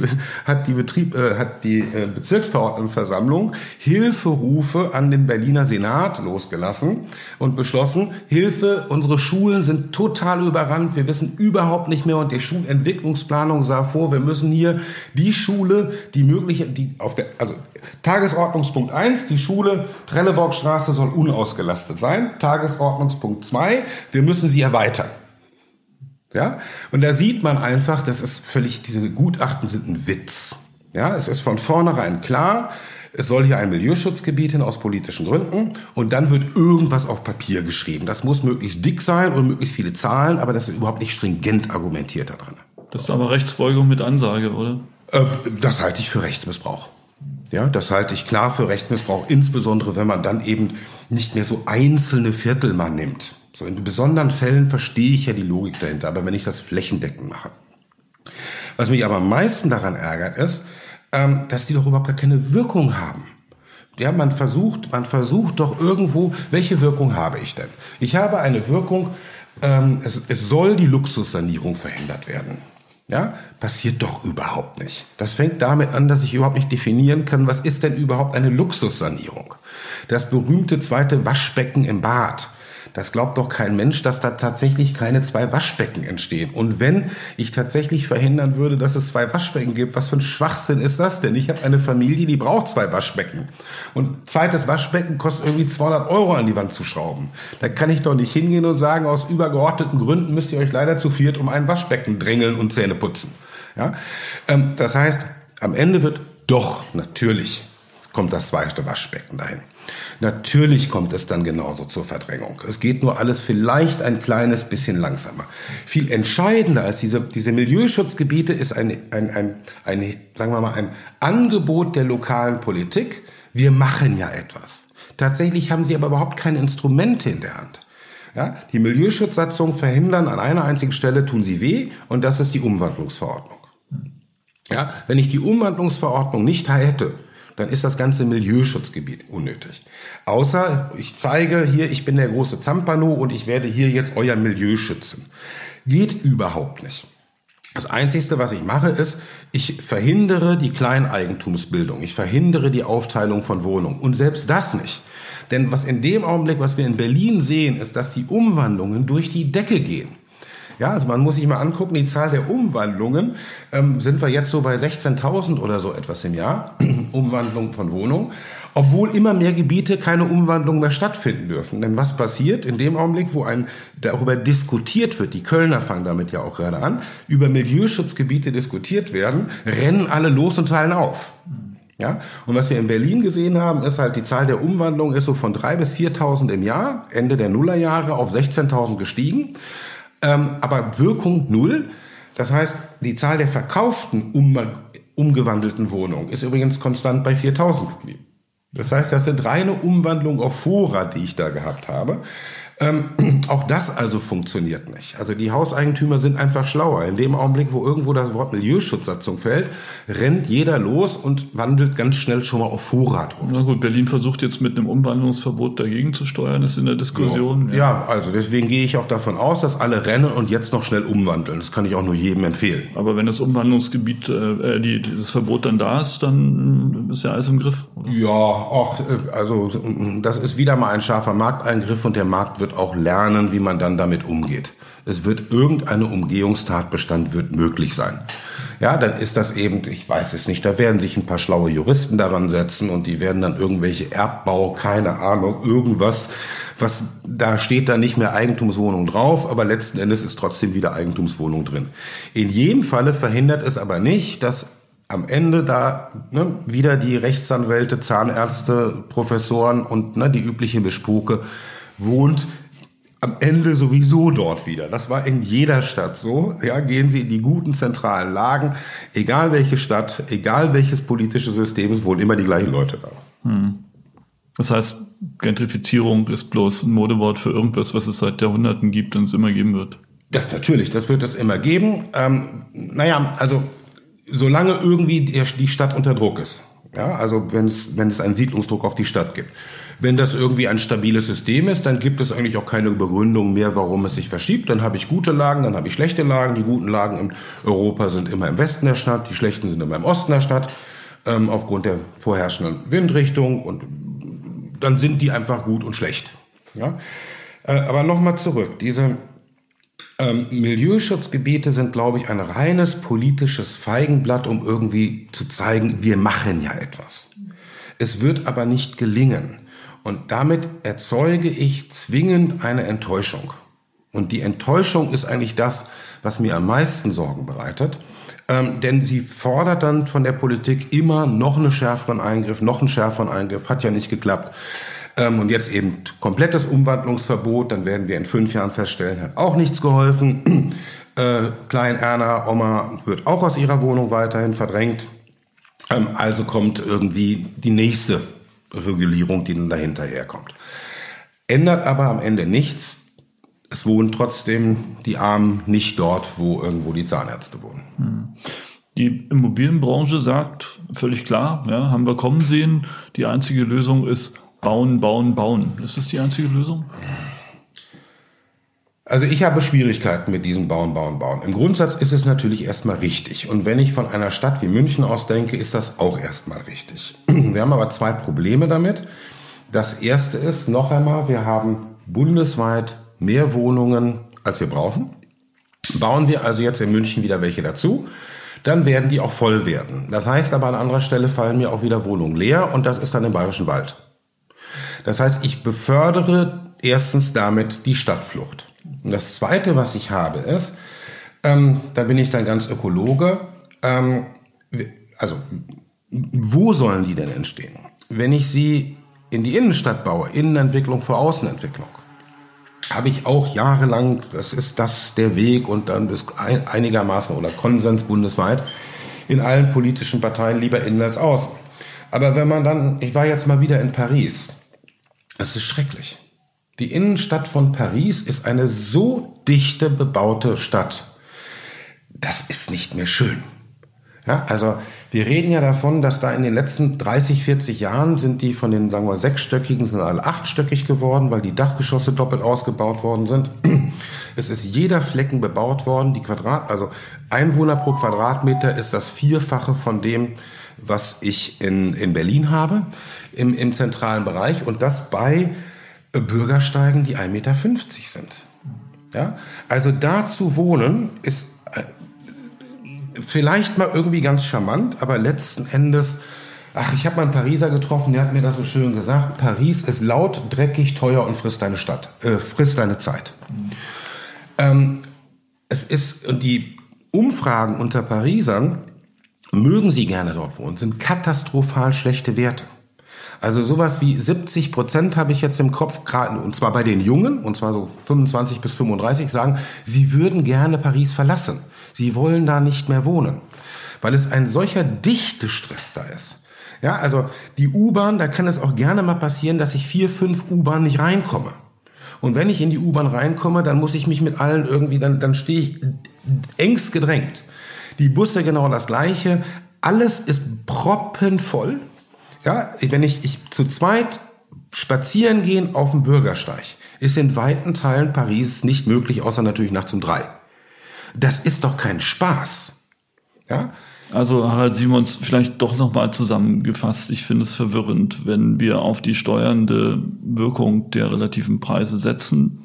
hat die, Betrieb, äh, hat die äh, Bezirksverordnetenversammlung Hilferufe an den Berliner Senat losgelassen und beschlossen, Hilfe, unsere Schulen sind total überrannt, wir wissen überhaupt nicht mehr und die Schulentwicklungsplanung sah vor, wir müssen hier die Schule, die mögliche, die auf der, also Tagesordnungspunkt eins, die Schule Trelleborgstraße soll unausgelastet sein. Tagesordnungspunkt zwei, wir müssen sie erweitern. Ja? Und da sieht man einfach, das ist völlig, diese Gutachten sind ein Witz. Ja, es ist von vornherein klar, es soll hier ein Milieuschutzgebiet hin aus politischen Gründen und dann wird irgendwas auf Papier geschrieben. Das muss möglichst dick sein und möglichst viele Zahlen, aber das ist überhaupt nicht stringent argumentiert da drin. Das ist aber Rechtsbeugung mit Ansage, oder? Äh, das halte ich für Rechtsmissbrauch. Ja, das halte ich klar für Rechtsmissbrauch, insbesondere wenn man dann eben nicht mehr so einzelne Viertel mal nimmt. So in besonderen Fällen verstehe ich ja die Logik dahinter, aber wenn ich das flächendeckend mache. Was mich aber am meisten daran ärgert, ist, ähm, dass die doch überhaupt gar keine Wirkung haben. Ja, man versucht, man versucht doch irgendwo, welche Wirkung habe ich denn? Ich habe eine Wirkung, ähm, es, es soll die Luxussanierung verhindert werden. Ja, passiert doch überhaupt nicht. Das fängt damit an, dass ich überhaupt nicht definieren kann, was ist denn überhaupt eine Luxussanierung? Das berühmte zweite Waschbecken im Bad das glaubt doch kein Mensch, dass da tatsächlich keine zwei Waschbecken entstehen. Und wenn ich tatsächlich verhindern würde, dass es zwei Waschbecken gibt, was für ein Schwachsinn ist das denn? Ich habe eine Familie, die braucht zwei Waschbecken. Und zweites Waschbecken kostet irgendwie 200 Euro an die Wand zu schrauben. Da kann ich doch nicht hingehen und sagen, aus übergeordneten Gründen müsst ihr euch leider zu viert um ein Waschbecken drängeln und Zähne putzen. Ja? Ähm, das heißt, am Ende wird doch natürlich kommt das zweite Waschbecken dahin. Natürlich kommt es dann genauso zur Verdrängung. Es geht nur alles vielleicht ein kleines bisschen langsamer. Viel entscheidender als diese, diese Milieuschutzgebiete ist ein, ein, ein, ein, sagen wir mal, ein Angebot der lokalen Politik. Wir machen ja etwas. Tatsächlich haben sie aber überhaupt keine Instrumente in der Hand. Ja, die Milieuschutzsatzungen verhindern an einer einzigen Stelle, tun sie weh, und das ist die Umwandlungsverordnung. Ja, wenn ich die Umwandlungsverordnung nicht hätte, dann ist das ganze Milieuschutzgebiet unnötig. Außer ich zeige hier, ich bin der große Zampano und ich werde hier jetzt euer Milieu schützen. Geht überhaupt nicht. Das Einzige, was ich mache, ist, ich verhindere die Kleineigentumsbildung. Ich verhindere die Aufteilung von Wohnungen. Und selbst das nicht. Denn was in dem Augenblick, was wir in Berlin sehen, ist, dass die Umwandlungen durch die Decke gehen. Ja, also man muss sich mal angucken, die Zahl der Umwandlungen, ähm, sind wir jetzt so bei 16.000 oder so etwas im Jahr, Umwandlung von Wohnungen, obwohl immer mehr Gebiete keine Umwandlung mehr stattfinden dürfen. Denn was passiert in dem Augenblick, wo ein darüber diskutiert wird, die Kölner fangen damit ja auch gerade an, über Milieuschutzgebiete diskutiert werden, rennen alle los und teilen auf. Ja, und was wir in Berlin gesehen haben, ist halt die Zahl der Umwandlungen ist so von 3.000 bis 4.000 im Jahr, Ende der Nullerjahre auf 16.000 gestiegen ähm, aber Wirkung null. Das heißt, die Zahl der verkauften um, umgewandelten Wohnungen ist übrigens konstant bei 4000 geblieben. Das heißt, das sind reine Umwandlungen auf Vorrat, die ich da gehabt habe. Ähm, auch das also funktioniert nicht. Also die Hauseigentümer sind einfach schlauer. In dem Augenblick, wo irgendwo das Wort Milieuschutzsatzung fällt, rennt jeder los und wandelt ganz schnell schon mal auf Vorrat um. Na gut, Berlin versucht jetzt mit einem Umwandlungsverbot dagegen zu steuern, ist in der Diskussion. Ja, ja also deswegen gehe ich auch davon aus, dass alle rennen und jetzt noch schnell umwandeln. Das kann ich auch nur jedem empfehlen. Aber wenn das Umwandlungsgebiet, äh, äh die, das Verbot dann da ist, dann ist ja alles im Griff. Oder? Ja, auch, äh, also das ist wieder mal ein scharfer Markteingriff und der Markt wird wird auch lernen, wie man dann damit umgeht. Es wird irgendeine Umgehungstatbestand wird möglich sein. Ja, dann ist das eben, ich weiß es nicht, da werden sich ein paar schlaue Juristen daran setzen und die werden dann irgendwelche Erbbau, keine Ahnung, irgendwas, was da steht da nicht mehr Eigentumswohnung drauf, aber letzten Endes ist trotzdem wieder Eigentumswohnung drin. In jedem Falle verhindert es aber nicht, dass am Ende da ne, wieder die Rechtsanwälte, Zahnärzte, Professoren und ne, die übliche Bespuke wohnt am Ende sowieso dort wieder. Das war in jeder Stadt so. Ja, gehen Sie in die guten zentralen Lagen, egal welche Stadt, egal welches politische System, es wohnen immer die gleichen Leute da. Hm. Das heißt, Gentrifizierung ist bloß ein Modewort für irgendwas, was es seit Jahrhunderten gibt und es immer geben wird. Das natürlich, das wird es immer geben. Ähm, naja, also solange irgendwie die Stadt unter Druck ist. Ja, also wenn es, wenn es einen Siedlungsdruck auf die Stadt gibt. Wenn das irgendwie ein stabiles System ist, dann gibt es eigentlich auch keine Begründung mehr, warum es sich verschiebt. Dann habe ich gute Lagen, dann habe ich schlechte Lagen. Die guten Lagen in Europa sind immer im Westen der Stadt, die schlechten sind immer im Osten der Stadt, ähm, aufgrund der vorherrschenden Windrichtung. Und dann sind die einfach gut und schlecht. Ja? Äh, aber nochmal zurück. Diese ähm, Milieuschutzgebiete sind, glaube ich, ein reines politisches Feigenblatt, um irgendwie zu zeigen, wir machen ja etwas. Es wird aber nicht gelingen. Und damit erzeuge ich zwingend eine Enttäuschung. Und die Enttäuschung ist eigentlich das, was mir am meisten Sorgen bereitet. Ähm, denn sie fordert dann von der Politik immer noch einen schärferen Eingriff, noch einen schärferen Eingriff. Hat ja nicht geklappt. Ähm, und jetzt eben komplettes Umwandlungsverbot. Dann werden wir in fünf Jahren feststellen, hat auch nichts geholfen. Äh, Klein Erna, Oma wird auch aus ihrer Wohnung weiterhin verdrängt. Ähm, also kommt irgendwie die nächste Regulierung, die dann dahinter herkommt. Ändert aber am Ende nichts. Es wohnen trotzdem die Armen nicht dort, wo irgendwo die Zahnärzte wohnen. Hm. Die Immobilienbranche sagt völlig klar, ja, haben wir kommen sehen, die einzige Lösung ist bauen, bauen, bauen. Ist das die einzige Lösung? Also ich habe Schwierigkeiten mit diesem Bauen, Bauen, Bauen. Im Grundsatz ist es natürlich erstmal richtig. Und wenn ich von einer Stadt wie München aus denke, ist das auch erstmal richtig. Wir haben aber zwei Probleme damit. Das erste ist, noch einmal, wir haben bundesweit mehr Wohnungen, als wir brauchen. Bauen wir also jetzt in München wieder welche dazu, dann werden die auch voll werden. Das heißt aber an anderer Stelle fallen mir auch wieder Wohnungen leer und das ist dann im Bayerischen Wald. Das heißt, ich befördere erstens damit die Stadtflucht. Und das Zweite, was ich habe, ist, ähm, da bin ich dann ganz Ökologe, ähm, also wo sollen die denn entstehen? Wenn ich sie in die Innenstadt baue, Innenentwicklung vor Außenentwicklung, habe ich auch jahrelang, das ist das der Weg und dann ist einigermaßen oder Konsens bundesweit in allen politischen Parteien lieber innen als außen. Aber wenn man dann, ich war jetzt mal wieder in Paris, es ist schrecklich. Die Innenstadt von Paris ist eine so dichte bebaute Stadt. Das ist nicht mehr schön. Ja, also wir reden ja davon, dass da in den letzten 30, 40 Jahren sind die von den, sagen wir, sechsstöckigen sind alle achtstöckig geworden, weil die Dachgeschosse doppelt ausgebaut worden sind. Es ist jeder Flecken bebaut worden. Die Quadrat, also Einwohner pro Quadratmeter ist das Vierfache von dem, was ich in, in Berlin habe, im, im zentralen Bereich. Und das bei Bürgersteigen, die 1,50 Meter sind. Ja? Also da zu wohnen ist äh, vielleicht mal irgendwie ganz charmant, aber letzten Endes, ach, ich habe mal einen Pariser getroffen, der hat mir das so schön gesagt, Paris ist laut, dreckig, teuer und frisst deine Stadt, äh, frisst deine Zeit. Mhm. Ähm, es ist, und die Umfragen unter Parisern, mögen sie gerne dort wohnen, sind katastrophal schlechte Werte. Also sowas wie 70 Prozent habe ich jetzt im Kopf, gerade und zwar bei den Jungen, und zwar so 25 bis 35, sagen, sie würden gerne Paris verlassen. Sie wollen da nicht mehr wohnen, weil es ein solcher dichte Stress da ist. Ja, also die U-Bahn, da kann es auch gerne mal passieren, dass ich vier, fünf U-Bahn nicht reinkomme. Und wenn ich in die U-Bahn reinkomme, dann muss ich mich mit allen irgendwie, dann, dann stehe ich engst gedrängt. Die Busse genau das gleiche. Alles ist proppenvoll. Ja, wenn ich, ich zu zweit spazieren gehen auf dem Bürgersteig, ist in weiten Teilen Paris nicht möglich, außer natürlich nachts um drei. Das ist doch kein Spaß. Ja? Also Harald Simons, vielleicht doch nochmal zusammengefasst. Ich finde es verwirrend, wenn wir auf die steuernde Wirkung der relativen Preise setzen,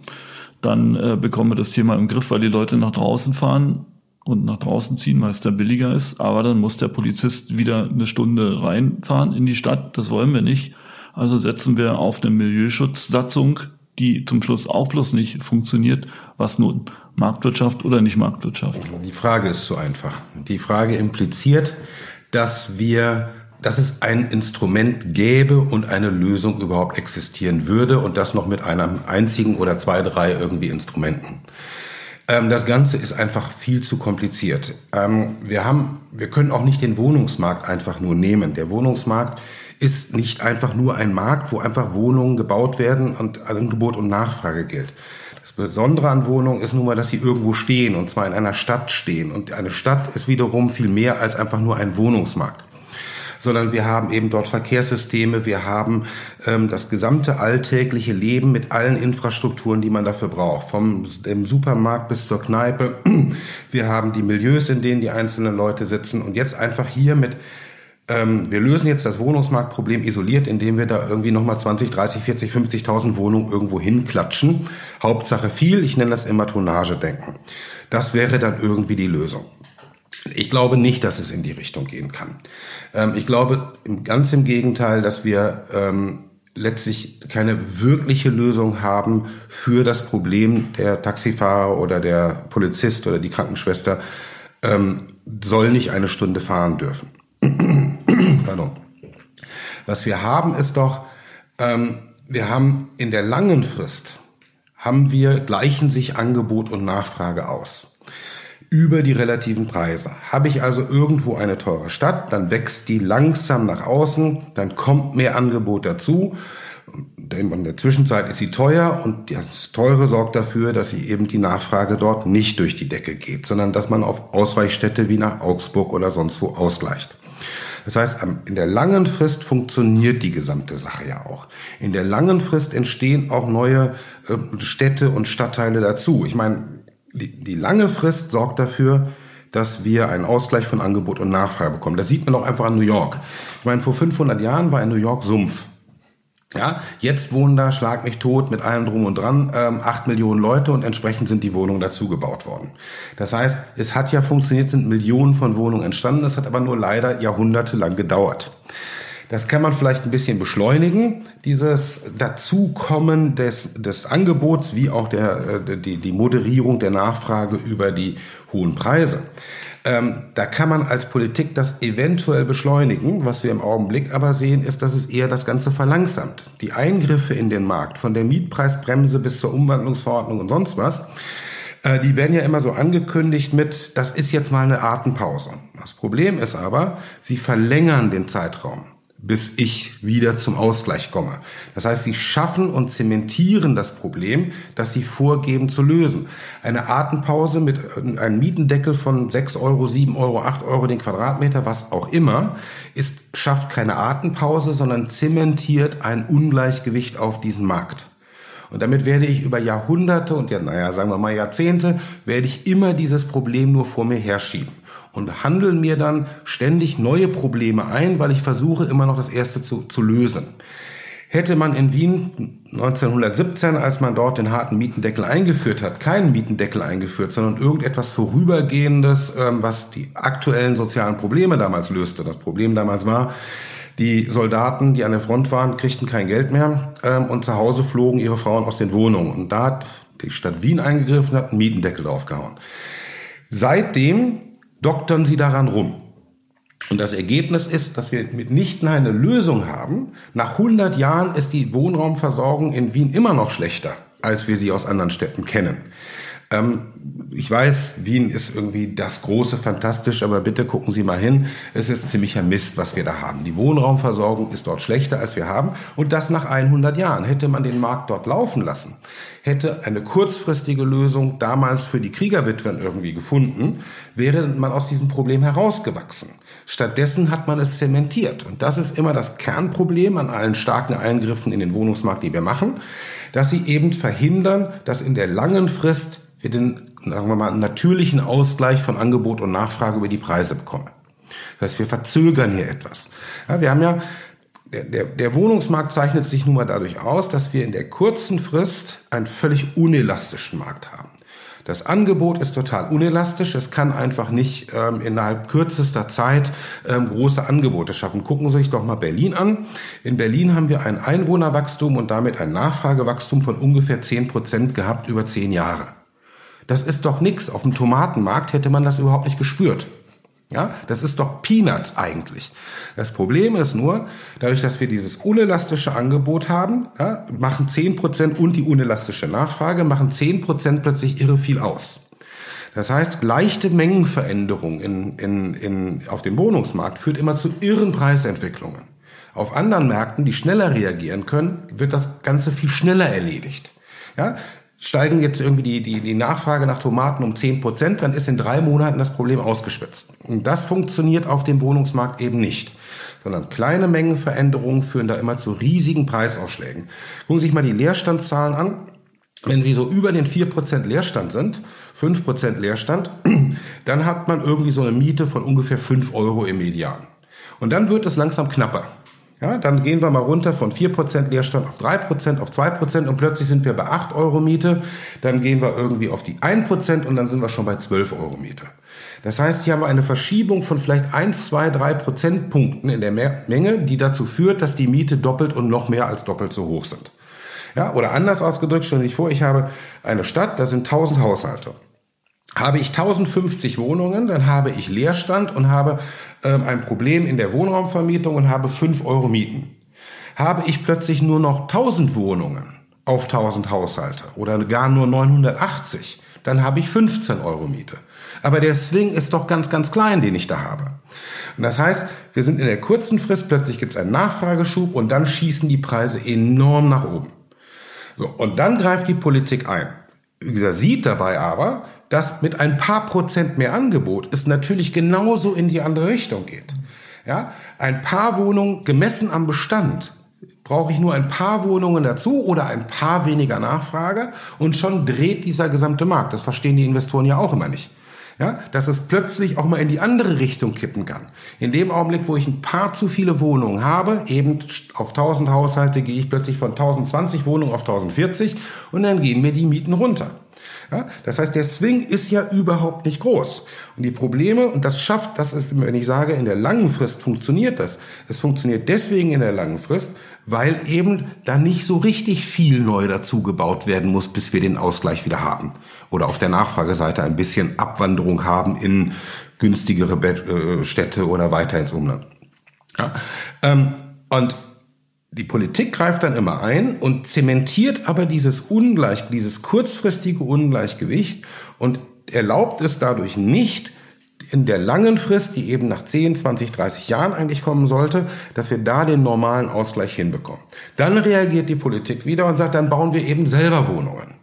dann äh, bekommen wir das Thema im Griff, weil die Leute nach draußen fahren und nach draußen ziehen, weil es da billiger ist. Aber dann muss der Polizist wieder eine Stunde reinfahren in die Stadt. Das wollen wir nicht. Also setzen wir auf eine Milieuschutzsatzung, die zum Schluss auch bloß nicht funktioniert. Was nun? Marktwirtschaft oder nicht Marktwirtschaft? Die Frage ist zu einfach. Die Frage impliziert, dass wir dass es ein Instrument gäbe und eine Lösung überhaupt existieren würde und das noch mit einem einzigen oder zwei, drei irgendwie Instrumenten. Ähm, das Ganze ist einfach viel zu kompliziert. Ähm, wir haben, wir können auch nicht den Wohnungsmarkt einfach nur nehmen. Der Wohnungsmarkt ist nicht einfach nur ein Markt, wo einfach Wohnungen gebaut werden und Angebot und Nachfrage gilt. Das Besondere an Wohnungen ist nun mal, dass sie irgendwo stehen und zwar in einer Stadt stehen. Und eine Stadt ist wiederum viel mehr als einfach nur ein Wohnungsmarkt sondern wir haben eben dort Verkehrssysteme, wir haben ähm, das gesamte alltägliche Leben mit allen Infrastrukturen, die man dafür braucht, vom dem Supermarkt bis zur Kneipe. Wir haben die Milieus, in denen die einzelnen Leute sitzen und jetzt einfach hier mit ähm, wir lösen jetzt das Wohnungsmarktproblem isoliert, indem wir da irgendwie nochmal 20, 30, 40, 50.000 Wohnungen irgendwo hinklatschen. Hauptsache viel, ich nenne das immer Tonnage-Denken. Das wäre dann irgendwie die Lösung. Ich glaube nicht, dass es in die Richtung gehen kann. Ähm, ich glaube ganz im Gegenteil, dass wir ähm, letztlich keine wirkliche Lösung haben für das Problem der Taxifahrer oder der Polizist oder die Krankenschwester ähm, soll nicht eine Stunde fahren dürfen. Pardon. Was wir haben ist doch, ähm, wir haben in der langen Frist haben wir gleichen sich Angebot und Nachfrage aus über die relativen Preise. Habe ich also irgendwo eine teure Stadt, dann wächst die langsam nach außen, dann kommt mehr Angebot dazu. In der Zwischenzeit ist sie teuer und das Teure sorgt dafür, dass sie eben die Nachfrage dort nicht durch die Decke geht, sondern dass man auf Ausweichstätte wie nach Augsburg oder sonst wo ausgleicht. Das heißt, in der langen Frist funktioniert die gesamte Sache ja auch. In der langen Frist entstehen auch neue äh, Städte und Stadtteile dazu. Ich meine, die, die lange Frist sorgt dafür, dass wir einen Ausgleich von Angebot und Nachfrage bekommen. Das sieht man auch einfach an New York. Ich meine, vor 500 Jahren war in New York Sumpf. Ja, jetzt wohnen da, schlag mich tot, mit allem drum und dran, ähm, 8 Millionen Leute und entsprechend sind die Wohnungen dazu gebaut worden. Das heißt, es hat ja funktioniert, sind Millionen von Wohnungen entstanden, es hat aber nur leider jahrhundertelang gedauert. Das kann man vielleicht ein bisschen beschleunigen, dieses Dazukommen des, des Angebots, wie auch der, äh, die, die Moderierung der Nachfrage über die hohen Preise. Ähm, da kann man als Politik das eventuell beschleunigen. Was wir im Augenblick aber sehen, ist, dass es eher das Ganze verlangsamt. Die Eingriffe in den Markt, von der Mietpreisbremse bis zur Umwandlungsverordnung und sonst was, äh, die werden ja immer so angekündigt mit, das ist jetzt mal eine Atempause. Das Problem ist aber, sie verlängern den Zeitraum bis ich wieder zum Ausgleich komme. Das heißt, sie schaffen und zementieren das Problem, das sie vorgeben zu lösen. Eine Atempause mit einem Mietendeckel von 6 Euro, 7 Euro, 8 Euro den Quadratmeter, was auch immer, ist, schafft keine Atempause, sondern zementiert ein Ungleichgewicht auf diesen Markt. Und damit werde ich über Jahrhunderte und ja, naja, sagen wir mal Jahrzehnte, werde ich immer dieses Problem nur vor mir herschieben und handeln mir dann ständig neue Probleme ein, weil ich versuche immer noch das erste zu, zu lösen. Hätte man in Wien 1917, als man dort den harten Mietendeckel eingeführt hat, keinen Mietendeckel eingeführt, sondern irgendetwas Vorübergehendes, ähm, was die aktuellen sozialen Probleme damals löste. Das Problem damals war, die Soldaten, die an der Front waren, kriegten kein Geld mehr ähm, und zu Hause flogen ihre Frauen aus den Wohnungen. Und da hat die Stadt Wien eingegriffen, hat einen Mietendeckel draufgehauen. Seitdem doktern sie daran rum. Und das Ergebnis ist, dass wir mitnichten eine Lösung haben. Nach 100 Jahren ist die Wohnraumversorgung in Wien immer noch schlechter, als wir sie aus anderen Städten kennen. Ähm, ich weiß, Wien ist irgendwie das große Fantastisch, aber bitte gucken Sie mal hin. Es ist ziemlicher Mist, was wir da haben. Die Wohnraumversorgung ist dort schlechter, als wir haben. Und das nach 100 Jahren. Hätte man den Markt dort laufen lassen, hätte eine kurzfristige Lösung damals für die Kriegerwitwen irgendwie gefunden, wäre man aus diesem Problem herausgewachsen. Stattdessen hat man es zementiert. Und das ist immer das Kernproblem an allen starken Eingriffen in den Wohnungsmarkt, die wir machen, dass sie eben verhindern, dass in der langen Frist wir den, sagen wir mal, natürlichen Ausgleich von Angebot und Nachfrage über die Preise bekommen. Das heißt, wir verzögern hier etwas. Ja, wir haben ja, der, der, der Wohnungsmarkt zeichnet sich nun mal dadurch aus, dass wir in der kurzen Frist einen völlig unelastischen Markt haben. Das Angebot ist total unelastisch. Es kann einfach nicht ähm, innerhalb kürzester Zeit ähm, große Angebote schaffen. Gucken Sie sich doch mal Berlin an. In Berlin haben wir ein Einwohnerwachstum und damit ein Nachfragewachstum von ungefähr zehn Prozent gehabt über zehn Jahre. Das ist doch nix. Auf dem Tomatenmarkt hätte man das überhaupt nicht gespürt. Ja, das ist doch Peanuts eigentlich. Das Problem ist nur, dadurch, dass wir dieses unelastische Angebot haben, ja, machen zehn Prozent und die unelastische Nachfrage, machen zehn Prozent plötzlich irre viel aus. Das heißt, leichte Mengenveränderung in, in, in, auf dem Wohnungsmarkt führt immer zu irren Preisentwicklungen. Auf anderen Märkten, die schneller reagieren können, wird das Ganze viel schneller erledigt. Ja, steigen jetzt irgendwie die, die, die Nachfrage nach Tomaten um 10 Prozent, dann ist in drei Monaten das Problem ausgespitzt. Und das funktioniert auf dem Wohnungsmarkt eben nicht. Sondern kleine Mengenveränderungen führen da immer zu riesigen Preisausschlägen. Gucken Sie sich mal die Leerstandszahlen an. Wenn Sie so über den 4% Leerstand sind, 5% Leerstand, dann hat man irgendwie so eine Miete von ungefähr 5 Euro im Median. Und dann wird es langsam knapper. Ja, dann gehen wir mal runter von 4% Leerstand auf 3%, auf 2% und plötzlich sind wir bei 8 Euro Miete. Dann gehen wir irgendwie auf die 1% und dann sind wir schon bei 12 Euro Miete. Das heißt, hier haben wir eine Verschiebung von vielleicht 1, 2, 3 Prozentpunkten in der Menge, die dazu führt, dass die Miete doppelt und noch mehr als doppelt so hoch sind. Ja, oder anders ausgedrückt, stell dich vor, ich habe eine Stadt, da sind 1000 Haushalte. Habe ich 1050 Wohnungen, dann habe ich Leerstand und habe ein Problem in der Wohnraumvermietung und habe 5 Euro Mieten. Habe ich plötzlich nur noch 1000 Wohnungen auf 1000 Haushalte oder gar nur 980, dann habe ich 15 Euro Miete. Aber der Swing ist doch ganz, ganz klein, den ich da habe. Und das heißt, wir sind in der kurzen Frist, plötzlich gibt es einen Nachfrageschub und dann schießen die Preise enorm nach oben. So, und dann greift die Politik ein. Sieht dabei aber, dass mit ein paar Prozent mehr Angebot es natürlich genauso in die andere Richtung geht. Ja, ein paar Wohnungen gemessen am Bestand brauche ich nur ein paar Wohnungen dazu oder ein paar weniger Nachfrage und schon dreht dieser gesamte Markt. Das verstehen die Investoren ja auch immer nicht. Ja, dass es plötzlich auch mal in die andere Richtung kippen kann. In dem Augenblick, wo ich ein paar zu viele Wohnungen habe, eben auf 1000 Haushalte gehe ich plötzlich von 1020 Wohnungen auf 1040 und dann gehen mir die Mieten runter. Ja, das heißt, der Swing ist ja überhaupt nicht groß. Und die Probleme, und das schafft, das ist, wenn ich sage, in der langen Frist funktioniert das. Es funktioniert deswegen in der langen Frist, weil eben da nicht so richtig viel neu dazu gebaut werden muss, bis wir den Ausgleich wieder haben. Oder auf der Nachfrageseite ein bisschen Abwanderung haben in günstigere äh, Städte oder weiter ins Umland. Ja, ähm, und die Politik greift dann immer ein und zementiert aber dieses Ungleich, dieses kurzfristige Ungleichgewicht und erlaubt es dadurch nicht, in der langen Frist, die eben nach 10, 20, 30 Jahren eigentlich kommen sollte, dass wir da den normalen Ausgleich hinbekommen. Dann reagiert die Politik wieder und sagt, dann bauen wir eben selber Wohnungen.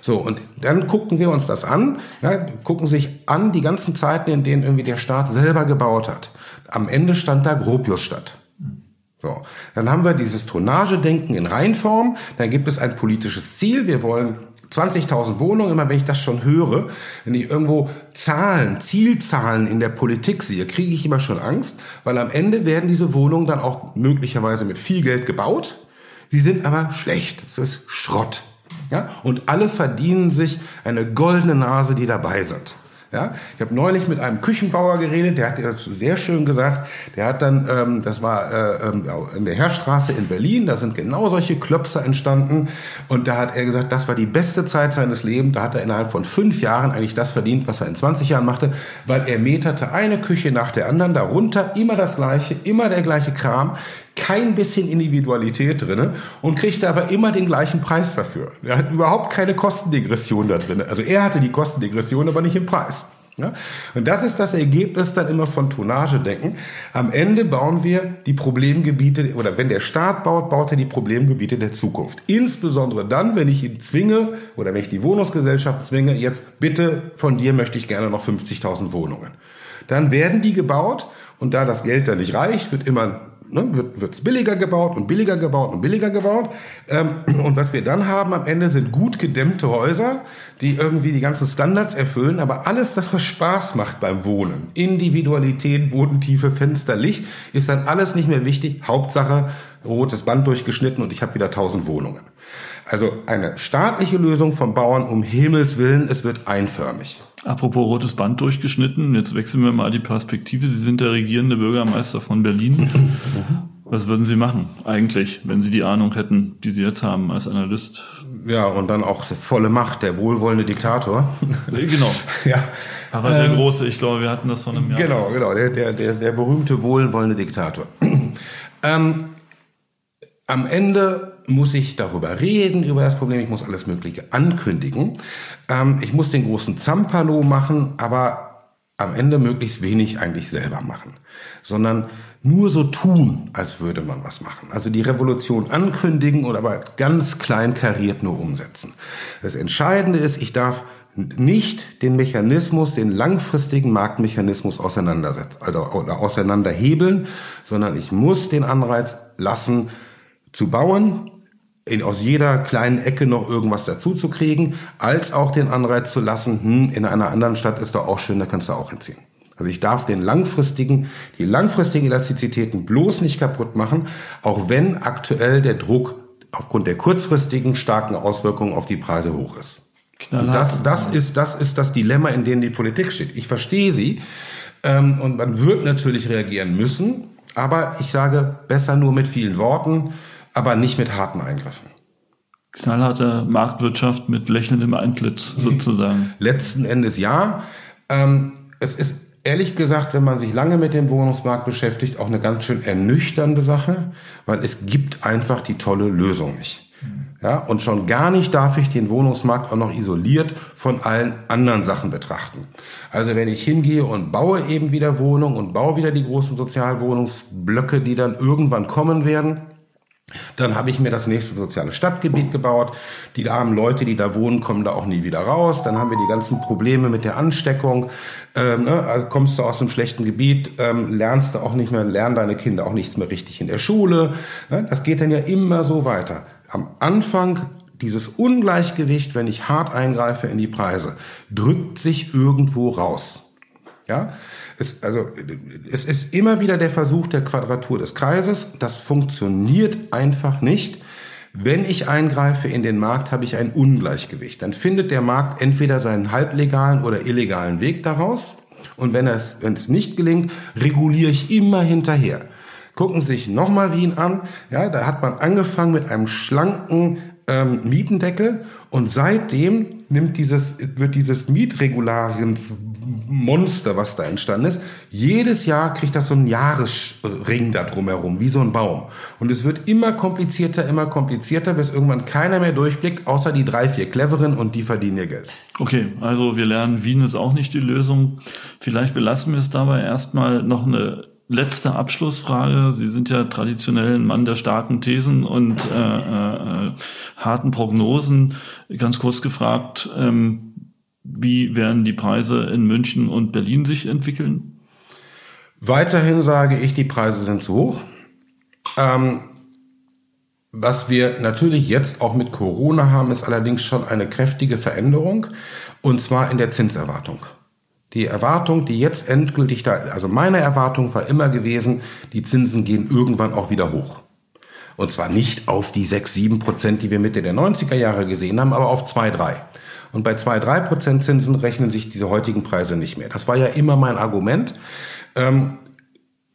So, und dann gucken wir uns das an, ja, gucken sich an die ganzen Zeiten, in denen irgendwie der Staat selber gebaut hat. Am Ende stand da Gropius statt. So, dann haben wir dieses Tonnagedenken in Reinform, dann gibt es ein politisches Ziel, wir wollen 20.000 Wohnungen, immer wenn ich das schon höre, wenn ich irgendwo Zahlen, Zielzahlen in der Politik sehe, kriege ich immer schon Angst, weil am Ende werden diese Wohnungen dann auch möglicherweise mit viel Geld gebaut. Sie sind aber schlecht. Es ist Schrott. Ja? Und alle verdienen sich eine goldene Nase, die dabei sind. Ja, ich habe neulich mit einem Küchenbauer geredet, der hat das sehr schön gesagt. Der hat dann, ähm, das war äh, ähm, in der Herrstraße in Berlin, da sind genau solche Klöpse entstanden. Und da hat er gesagt, das war die beste Zeit seines Lebens. Da hat er innerhalb von fünf Jahren eigentlich das verdient, was er in 20 Jahren machte, weil er meterte eine Küche nach der anderen darunter, immer das gleiche, immer der gleiche Kram kein bisschen Individualität drinne und kriegte aber immer den gleichen Preis dafür. Er hat überhaupt keine Kostendegression da drin. Also er hatte die Kostendegression, aber nicht im Preis. Ja? Und das ist das Ergebnis dann immer von Tonnagedenken. Am Ende bauen wir die Problemgebiete, oder wenn der Staat baut, baut er die Problemgebiete der Zukunft. Insbesondere dann, wenn ich ihn zwinge, oder wenn ich die Wohnungsgesellschaft zwinge, jetzt bitte von dir möchte ich gerne noch 50.000 Wohnungen. Dann werden die gebaut und da das Geld dann nicht reicht, wird immer ne, wird es billiger gebaut und billiger gebaut und billiger gebaut. Ähm, und was wir dann haben am Ende sind gut gedämmte Häuser, die irgendwie die ganzen Standards erfüllen, aber alles das, was Spaß macht beim Wohnen, Individualität, Bodentiefe, Fenster, Licht, ist dann alles nicht mehr wichtig. Hauptsache rotes Band durchgeschnitten und ich habe wieder tausend Wohnungen. Also eine staatliche Lösung vom Bauern um Himmels Willen, es wird einförmig. Apropos rotes Band durchgeschnitten, jetzt wechseln wir mal die Perspektive. Sie sind der regierende Bürgermeister von Berlin. Was würden Sie machen eigentlich, wenn Sie die Ahnung hätten, die Sie jetzt haben als Analyst? Ja, und dann auch volle Macht, der wohlwollende Diktator. Genau. ja. Aber der ähm, Große, ich glaube, wir hatten das von einem Jahr. Genau, genau, der, der, der, der berühmte wohlwollende Diktator. ähm, am Ende muss ich darüber reden, über das Problem, ich muss alles Mögliche ankündigen. Ähm, ich muss den großen Zampano machen, aber am Ende möglichst wenig eigentlich selber machen, sondern nur so tun, als würde man was machen. Also die Revolution ankündigen und aber ganz klein kariert nur umsetzen. Das Entscheidende ist, ich darf nicht den Mechanismus, den langfristigen Marktmechanismus auseinandersetzen, also, auseinanderhebeln, sondern ich muss den Anreiz lassen, zu bauen, in, aus jeder kleinen Ecke noch irgendwas dazu zu kriegen, als auch den Anreiz zu lassen, hm, in einer anderen Stadt ist doch auch schön, da kannst du auch hinziehen. Also ich darf den langfristigen, die langfristigen Elastizitäten bloß nicht kaputt machen, auch wenn aktuell der Druck aufgrund der kurzfristigen starken Auswirkungen auf die Preise hoch ist. Das, das, ist, das ist das Dilemma, in dem die Politik steht. Ich verstehe sie ähm, und man wird natürlich reagieren müssen, aber ich sage besser nur mit vielen Worten aber nicht mit harten Eingriffen. Knallharte Marktwirtschaft mit lächelndem Eintlitz sozusagen. Letzten Endes ja. Ähm, es ist ehrlich gesagt, wenn man sich lange mit dem Wohnungsmarkt beschäftigt, auch eine ganz schön ernüchternde Sache, weil es gibt einfach die tolle Lösung nicht. Ja, und schon gar nicht darf ich den Wohnungsmarkt auch noch isoliert von allen anderen Sachen betrachten. Also wenn ich hingehe und baue eben wieder Wohnungen und baue wieder die großen Sozialwohnungsblöcke, die dann irgendwann kommen werden, dann habe ich mir das nächste soziale Stadtgebiet gebaut. Die armen Leute, die da wohnen, kommen da auch nie wieder raus. Dann haben wir die ganzen Probleme mit der Ansteckung. Ähm, ne? also kommst du aus einem schlechten Gebiet, ähm, lernst du auch nicht mehr, lernen deine Kinder auch nichts mehr richtig in der Schule. Ne? Das geht dann ja immer so weiter. Am Anfang dieses Ungleichgewicht, wenn ich hart eingreife in die Preise, drückt sich irgendwo raus. Ja, es, also, es ist immer wieder der Versuch der Quadratur des Kreises. Das funktioniert einfach nicht. Wenn ich eingreife in den Markt, habe ich ein Ungleichgewicht. Dann findet der Markt entweder seinen halblegalen oder illegalen Weg daraus. Und wenn es, wenn es nicht gelingt, reguliere ich immer hinterher. Gucken Sie sich nochmal Wien an. Ja, da hat man angefangen mit einem schlanken ähm, Mietendeckel und seitdem nimmt dieses, wird dieses Mietregulariens Monster, was da entstanden ist. Jedes Jahr kriegt das so einen Jahresring da drumherum, wie so ein Baum. Und es wird immer komplizierter, immer komplizierter, bis irgendwann keiner mehr durchblickt, außer die drei, vier Cleveren und die verdienen ihr Geld. Okay, also wir lernen, Wien ist auch nicht die Lösung. Vielleicht belassen wir es dabei erstmal noch eine letzte Abschlussfrage. Sie sind ja traditionell ein Mann der starken Thesen und äh, äh, harten Prognosen. Ganz kurz gefragt, ähm, wie werden die Preise in München und Berlin sich entwickeln? Weiterhin sage ich, die Preise sind zu hoch. Ähm, was wir natürlich jetzt auch mit Corona haben, ist allerdings schon eine kräftige Veränderung und zwar in der Zinserwartung. Die Erwartung, die jetzt endgültig da, also meine Erwartung war immer gewesen, die Zinsen gehen irgendwann auch wieder hoch. Und zwar nicht auf die 6, 7 Prozent, die wir Mitte der 90er Jahre gesehen haben, aber auf 2, 3. Und bei 2, 3 Prozent Zinsen rechnen sich diese heutigen Preise nicht mehr. Das war ja immer mein Argument, ähm,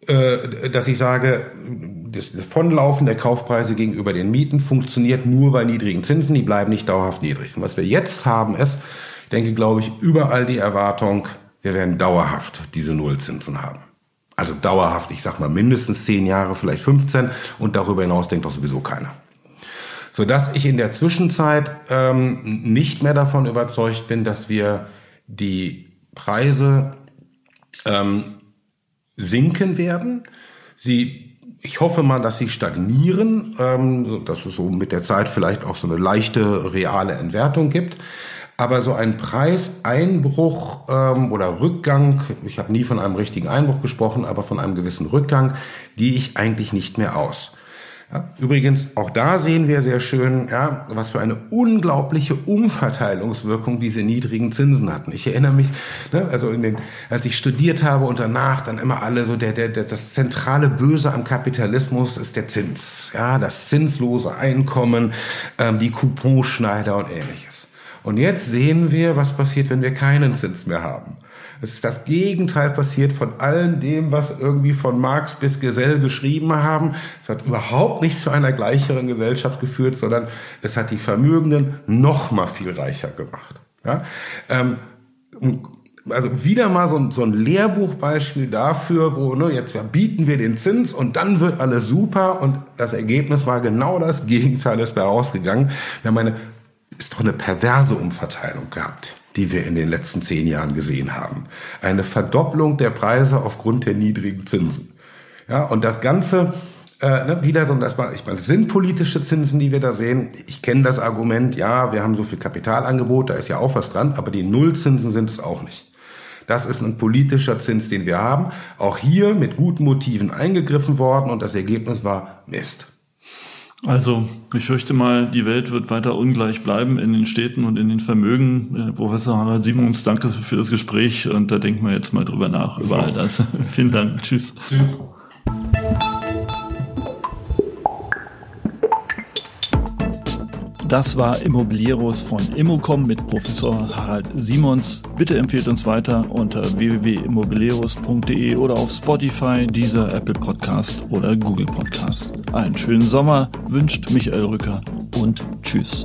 äh, dass ich sage, das Vonlaufen der Kaufpreise gegenüber den Mieten funktioniert nur bei niedrigen Zinsen, die bleiben nicht dauerhaft niedrig. Und was wir jetzt haben ist, denke, glaube ich, überall die Erwartung, wir werden dauerhaft diese Nullzinsen haben. Also dauerhaft, ich sag mal mindestens 10 Jahre, vielleicht 15 und darüber hinaus denkt doch sowieso keiner. Sodass ich in der Zwischenzeit ähm, nicht mehr davon überzeugt bin, dass wir die Preise ähm, sinken werden. Sie, ich hoffe mal, dass sie stagnieren, ähm, dass es so mit der Zeit vielleicht auch so eine leichte reale Entwertung gibt. Aber so ein Preiseinbruch ähm, oder Rückgang, ich habe nie von einem richtigen Einbruch gesprochen, aber von einem gewissen Rückgang, gehe ich eigentlich nicht mehr aus. Ja, übrigens, auch da sehen wir sehr schön, ja, was für eine unglaubliche Umverteilungswirkung diese niedrigen Zinsen hatten. Ich erinnere mich, ne, also in den, als ich studiert habe und danach dann immer alle so der, der, der, das zentrale Böse am Kapitalismus ist der Zins, ja, das zinslose Einkommen, ähm, die Couponschneider und ähnliches. Und jetzt sehen wir, was passiert, wenn wir keinen Zins mehr haben. Es ist das Gegenteil passiert von allem dem, was irgendwie von Marx bis Gesell geschrieben haben. Es hat überhaupt nicht zu einer gleicheren Gesellschaft geführt, sondern es hat die Vermögenden noch mal viel reicher gemacht. Ja? Ähm, also wieder mal so ein, so ein Lehrbuchbeispiel dafür, wo ne, jetzt bieten wir den Zins und dann wird alles super und das Ergebnis war genau das Gegenteil ist herausgegangen. Wir haben eine ist doch eine perverse Umverteilung gehabt, die wir in den letzten zehn Jahren gesehen haben. Eine Verdopplung der Preise aufgrund der niedrigen Zinsen. Ja, und das Ganze äh, ne, wieder so, das war, ich meine, sind politische Zinsen, die wir da sehen. Ich kenne das Argument, ja, wir haben so viel Kapitalangebot, da ist ja auch was dran, aber die Nullzinsen sind es auch nicht. Das ist ein politischer Zins, den wir haben. Auch hier mit guten Motiven eingegriffen worden und das Ergebnis war Mist. Also, ich fürchte mal, die Welt wird weiter ungleich bleiben in den Städten und in den Vermögen. Äh, Professor Harald Simons, danke für das Gespräch und da denken wir jetzt mal drüber nach, über all das. Vielen Dank. Tschüss. Tschüss. Das war Immobilieros von Immocom mit Professor Harald Simons. Bitte empfehlt uns weiter unter www.immobilieros.de oder auf Spotify, dieser Apple Podcast oder Google Podcast. Einen schönen Sommer wünscht Michael Rücker und tschüss.